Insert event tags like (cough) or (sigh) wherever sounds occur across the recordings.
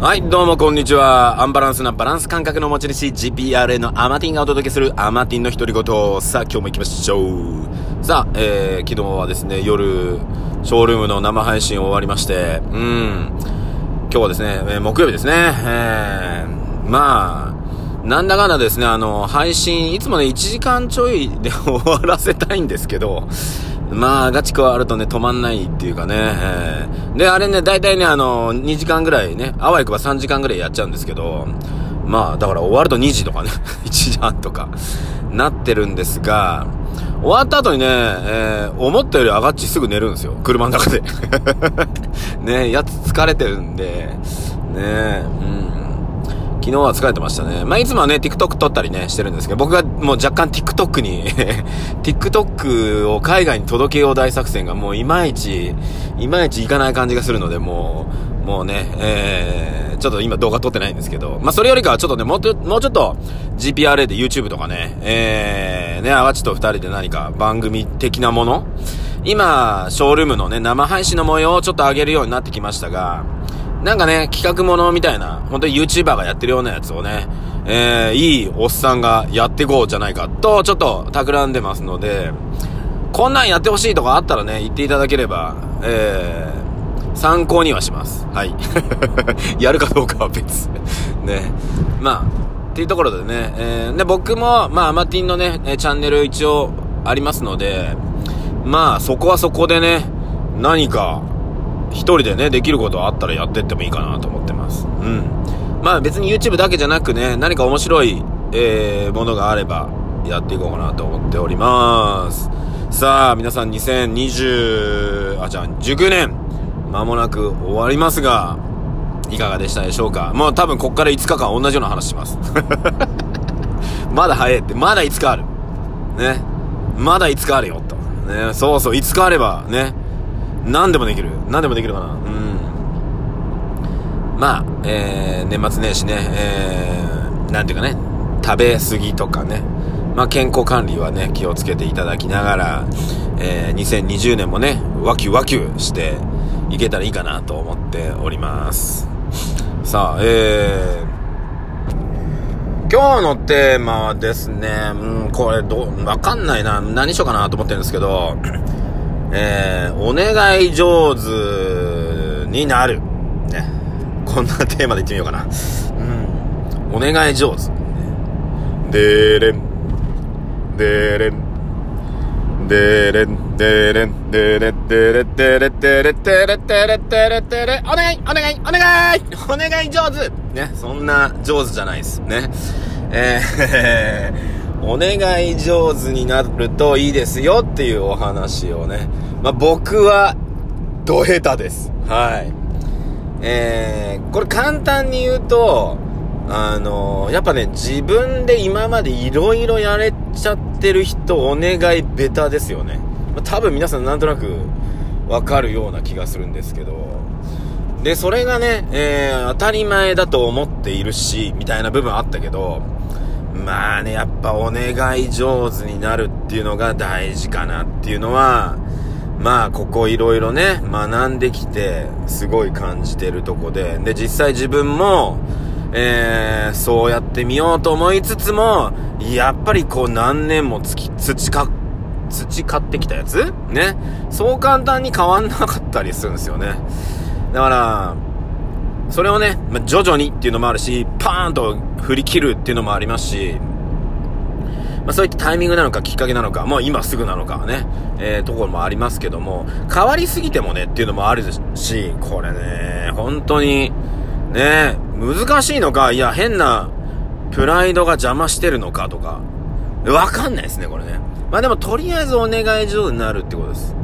はい、どうもこんにちは。アンバランスなバランス感覚の持ち主、GPRA のアマティンがお届けするアマティンの独り言。さあ、今日も行きましょう。さあ、えー、昨日はですね、夜、ショールームの生配信終わりまして、うん、今日はですね、えー、木曜日ですね、えー、まあ、なんだかんだですね、あの、配信、いつもね、1時間ちょいで終わらせたいんですけど、まあ、ガチクあるとね、止まんないっていうかね、えー、で、あれね、大体ね、あの、2時間ぐらいね、あわよくば3時間ぐらいやっちゃうんですけど、まあ、だから終わると2時とかね、(laughs) 1時半とか、なってるんですが、終わった後にね、えー、思ったより上がっちすぐ寝るんですよ。車の中で。(laughs) ね、やつ疲れてるんで、ね、うん。昨日は疲れてましたね。まあ、いつもはね、TikTok 撮ったりね、してるんですけど、僕がもう若干 TikTok に (laughs) TikTok を海外に届けよう大作戦がもういまいち、いまいちいかない感じがするので、もう、もうね、えー、ちょっと今動画撮ってないんですけど、まあ、それよりかはちょっとね、もうちょ、もうちょっと GPRA で YouTube とかね、えー、ね、あわちと二人で何か番組的なもの今、ショールームのね、生配信の模様をちょっと上げるようになってきましたが、なんかね、企画ものみたいな、本当に YouTuber がやってるようなやつをね、えー、いいおっさんがやってこうじゃないかと、ちょっと企んでますので、こんなんやってほしいとかあったらね、言っていただければ、えー、参考にはします。はい。(laughs) やるかどうかは別。(laughs) ね。まあ、っていうところでね、えー、で、僕も、まあ、アマティンのね、チャンネル一応ありますので、まあ、そこはそこでね、何か、一人でね、できることあったらやってってもいいかなと思ってます。うん。まあ別に YouTube だけじゃなくね、何か面白い、えー、ものがあれば、やっていこうかなと思っております。さあ、皆さん2020、あ、じゃあ、19年、間もなく終わりますが、いかがでしたでしょうか？もう多分こっから5日間同じような話します。(laughs) まだ早いって、まだ5日ある。ね。まだ5日あるよ、と。ね。そうそう、5日あれば、ね。何でもできる。何でもできるかな。うん。まあ、えー、年末年始ね、えー、なんていうかね、食べ過ぎとかね、まあ健康管理はね、気をつけていただきながら、えー、2020年もね、ワキュワキュしていけたらいいかなと思っております。さあ、えー、今日のテーマはですね、うん、これどう、わかんないな。何しようかなと思ってるんですけど、えー、お願い上手になる。ね。こんなテーマで言ってみようかな。うん。お願い上手。でーれん。でーれん。でーれん、でーれん、でーれ、でーれ、でーれ、でーれ、でーれ、でーれ、でーれ、でーれ、お願い、お願い、お願いお願い上手ね、そん。な上手じゃないです。ね。えーお願い上手になるといいですよっていうお話をね。まあ、僕は、ド下手です。はい。えー、これ簡単に言うと、あのー、やっぱね、自分で今まで色々やれちゃってる人、お願いベタですよね。まあ、多分皆さんなんとなくわかるような気がするんですけど。で、それがね、えー、当たり前だと思っているし、みたいな部分あったけど、まあね、やっぱお願い上手になるっていうのが大事かなっていうのは、まあここいろいろね、学んできて、すごい感じてるとこで、で、実際自分も、えー、そうやってみようと思いつつも、やっぱりこう何年もつき、培、培ってきたやつ？ね？そう簡単に変わんなかったりするんですよね。だから、それをね、まあ、徐々にっていうのもあるし、パーンと振り切るっていうのもありますし、まあ、そういったタイミングなのかきっかけなのか、もう今すぐなのかね、えー、ところもありますけども、変わりすぎてもねっていうのもあるし、これね、本当に、ね、難しいのか、いや、変なプライドが邪魔してるのかとか、わかんないですね、これね。まあでも、とりあえずお願い上になるってことです。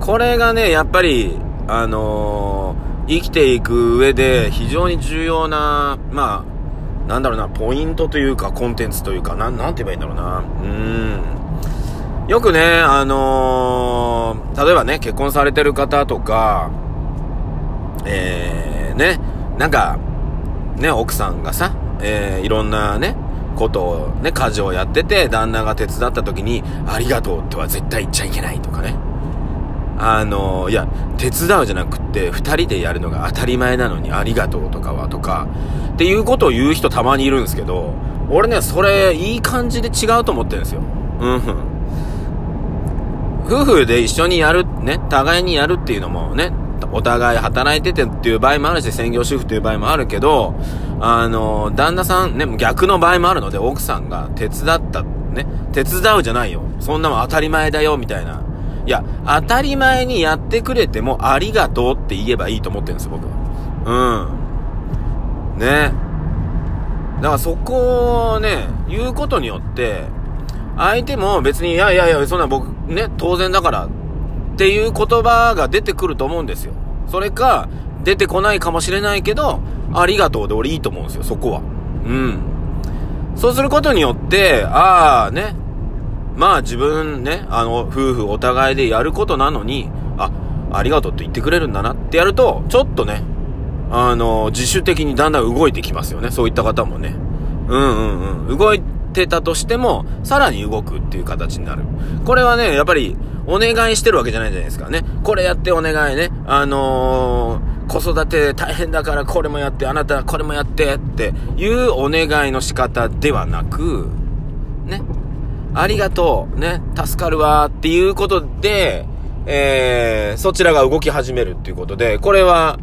これがね、やっぱり、あのー生きていく上で非常に重要な、まあ、なんだろうな、ポイントというか、コンテンツというか、なん、なんて言えばいいんだろうな。うん。よくね、あのー、例えばね、結婚されてる方とか、えー、ね、なんか、ね、奥さんがさ、えー、いろんなね、ことをね、家事をやってて、旦那が手伝った時に、ありがとうっては絶対言っちゃいけないとかね。あの、いや、手伝うじゃなくって二人でやるのが当たり前なのにありがとうとかはとか、っていうことを言う人たまにいるんですけど、俺ね、それいい感じで違うと思ってるんですよ。うん。夫婦で一緒にやる、ね、互いにやるっていうのもね、お互い働いててっていう場合もあるし、専業主婦っていう場合もあるけど、あの、旦那さん、ね、逆の場合もあるので、奥さんが手伝った、ね、手伝うじゃないよ。そんなもん当たり前だよ、みたいな。いや、当たり前にやってくれてもありがとうって言えばいいと思ってるんですよ、僕は。うん。ね。だからそこをね、言うことによって、相手も別に、いやいやいや、そんな僕、ね、当然だからっていう言葉が出てくると思うんですよ。それか、出てこないかもしれないけど、ありがとうで俺いいと思うんですよ、そこは。うん。そうすることによって、ああね、まあ自分ね、あの、夫婦お互いでやることなのに、あ、ありがとうって言ってくれるんだなってやると、ちょっとね、あの、自主的にだんだん動いてきますよね。そういった方もね。うんうんうん。動いてたとしても、さらに動くっていう形になる。これはね、やっぱり、お願いしてるわけじゃないじゃないですかね。これやってお願いね。あのー、子育て大変だからこれもやって、あなたこれもやってっていうお願いの仕方ではなく、ね。ありがとう、ね、助かるわっていうことで、えー、そちらが動き始めるっていうことで、これは、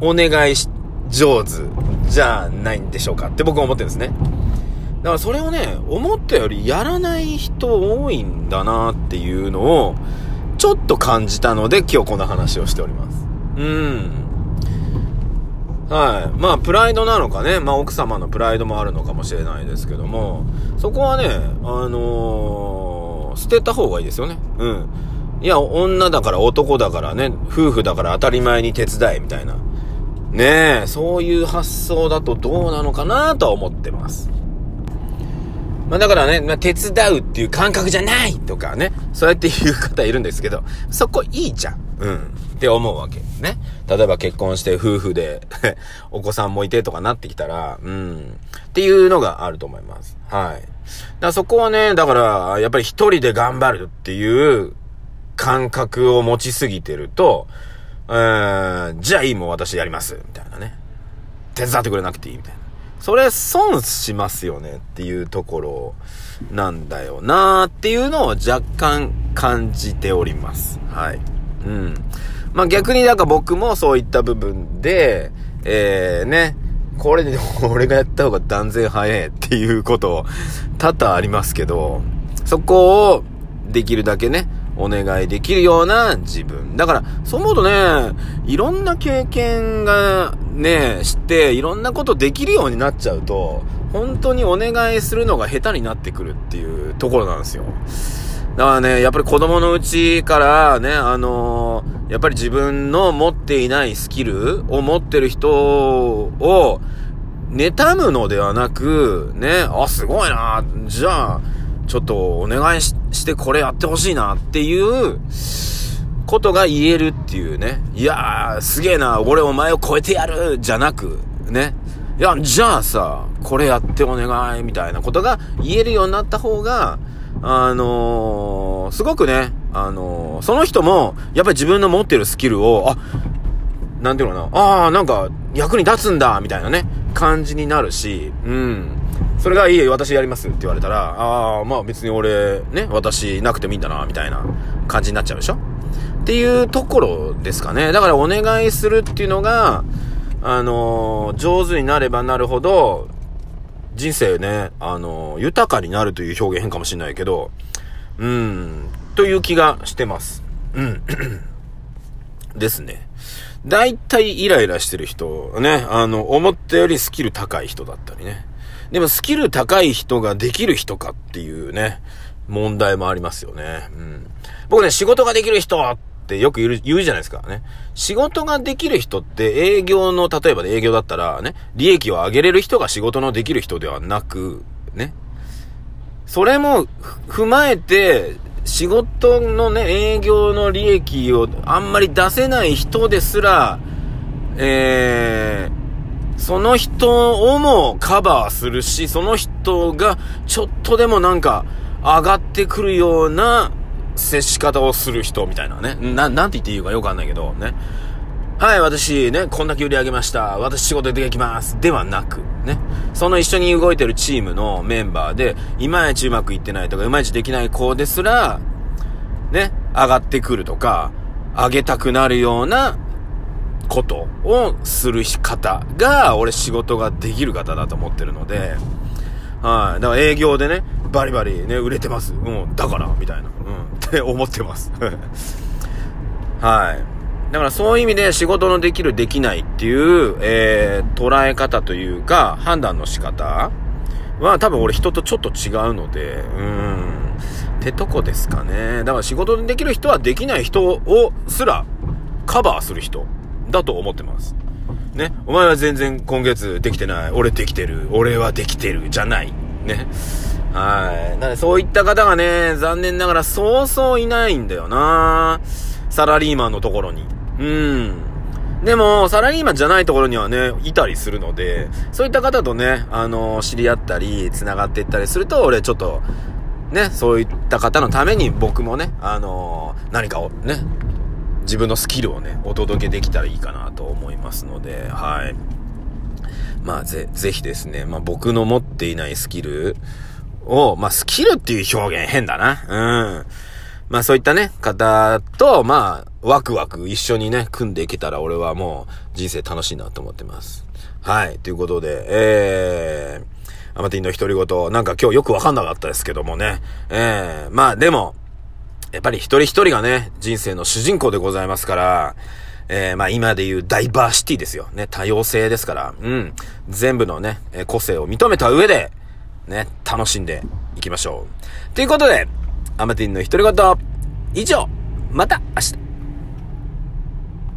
お願いし、上手じゃないんでしょうかって僕は思ってるんですね。だからそれをね、思ったよりやらない人多いんだなっていうのを、ちょっと感じたので今日この話をしております。うん。はい。まあ、プライドなのかね。まあ、奥様のプライドもあるのかもしれないですけども、そこはね、あのー、捨てた方がいいですよね。うん。いや、女だから男だからね、夫婦だから当たり前に手伝え、みたいな。ねえ、そういう発想だとどうなのかなとは思ってます。まあだからね、まあ、手伝うっていう感覚じゃないとかね、そうやって言う方いるんですけど、そこいいじゃん。うん。って思うわけ。ね。例えば結婚して夫婦で (laughs) お子さんもいてとかなってきたら、うん。っていうのがあると思います。はい。だそこはね、だから、やっぱり一人で頑張るっていう感覚を持ちすぎてると、えー、じゃあいいもん私やります。みたいなね。手伝ってくれなくていいみたいな。それ損しますよねっていうところなんだよなーっていうのを若干感じております。はい。うん。まあ、逆になんか僕もそういった部分で、えー、ね、これで (laughs) 俺がやった方が断然早いっていうこと多々ありますけど、そこをできるだけね、お願いできるような自分。だから、そう思うとね、いろんな経験がね、して、いろんなことできるようになっちゃうと、本当にお願いするのが下手になってくるっていうところなんですよ。だからね、やっぱり子供のうちからね、あのー、やっぱり自分の持っていないスキルを持ってる人を、妬むのではなく、ね、あ、すごいな、じゃあ、ちょっとお願いしてこれやってほしいなっていうことが言えるっていうね。いやー、すげえな、俺お前を超えてやるじゃなく、ね。いや、じゃあさ、これやってお願いみたいなことが言えるようになった方が、あのー、すごくね、あのー、その人も、やっぱり自分の持ってるスキルを、あ、なんていうのかな、ああ、なんか、役に立つんだ、みたいなね、感じになるし、うん。それがいいえ、私やりますって言われたら、ああ、まあ別に俺、ね、私なくてもいいんだな、みたいな感じになっちゃうでしょ？っていうところですかね。だからお願いするっていうのが、あのー、上手になればなるほど、人生ね、あのー、豊かになるという表現変かもしれないけど、うん、という気がしてます。うん。(coughs) ですね。大体イライラしてる人、ね、あの、思ったよりスキル高い人だったりね。でもスキル高い人ができる人かっていうね、問題もありますよね。うん。僕ね、仕事ができる人ってよく言う言うじゃないですかね。仕事ができる人って営業の、例えば営業だったらね、利益を上げれる人が仕事のできる人ではなく、ね。それも踏まえて、仕事のね、営業の利益をあんまり出せない人ですら、えー、その人をもカバーするし、その人がちょっとでもなんか上がってくるような接し方をする人みたいなね。な、なんて言っていいかよくわかんないけど、ね。はい、私ね、こんだけ売り上げました。私仕事できます。ではなく、ね。その一緒に動いてるチームのメンバーで、いまいちうまくいってないとか、いまいちできない子ですら、ね、上がってくるとか、上げたくなるようなことをする方が、俺仕事ができる方だと思ってるので、はい。だから営業でね、バリバリね、売れてます。うん、だから、みたいな。うん、って思ってます。(laughs) はい。だからそういう意味で仕事のできるできないっていう、えー、捉え方というか、判断の仕方は多分俺人とちょっと違うので、うん。ってとこですかね。だから仕事できる人はできない人をすらカバーする人だと思ってます。ね。お前は全然今月できてない。俺できてる。俺はできてる。じゃない。ね。はい。なのでそういった方がね、残念ながらそうそういないんだよなサラリーマンのところに。うん。でも、サラリーマンじゃないところにはね、いたりするので、そういった方とね、あの、知り合ったり、繋がっていったりすると、俺ちょっと、ね、そういった方のために僕もね、あの何かをね、自分のスキルをね、お届けできたらいいかなと思いますので、はい。まあ、ぜ、ぜひですね、まあ僕の持っていないスキルを、まあスキルっていう表現変だな。うん。まあそういったね、方と、まあ、ワクワク一緒にね、組んでいけたら俺はもう人生楽しいなと思ってます。はい。ということで、えー、アマティンの独り言、なんか今日よくわかんなかったですけどもね。えー、まあでも、やっぱり一人一人がね、人生の主人公でございますから、えー、まあ今で言うダイバーシティですよ。ね、多様性ですから、うん。全部のね、個性を認めた上で、ね、楽しんでいきましょう。ということで、アマティンの独り言、以上、また明日。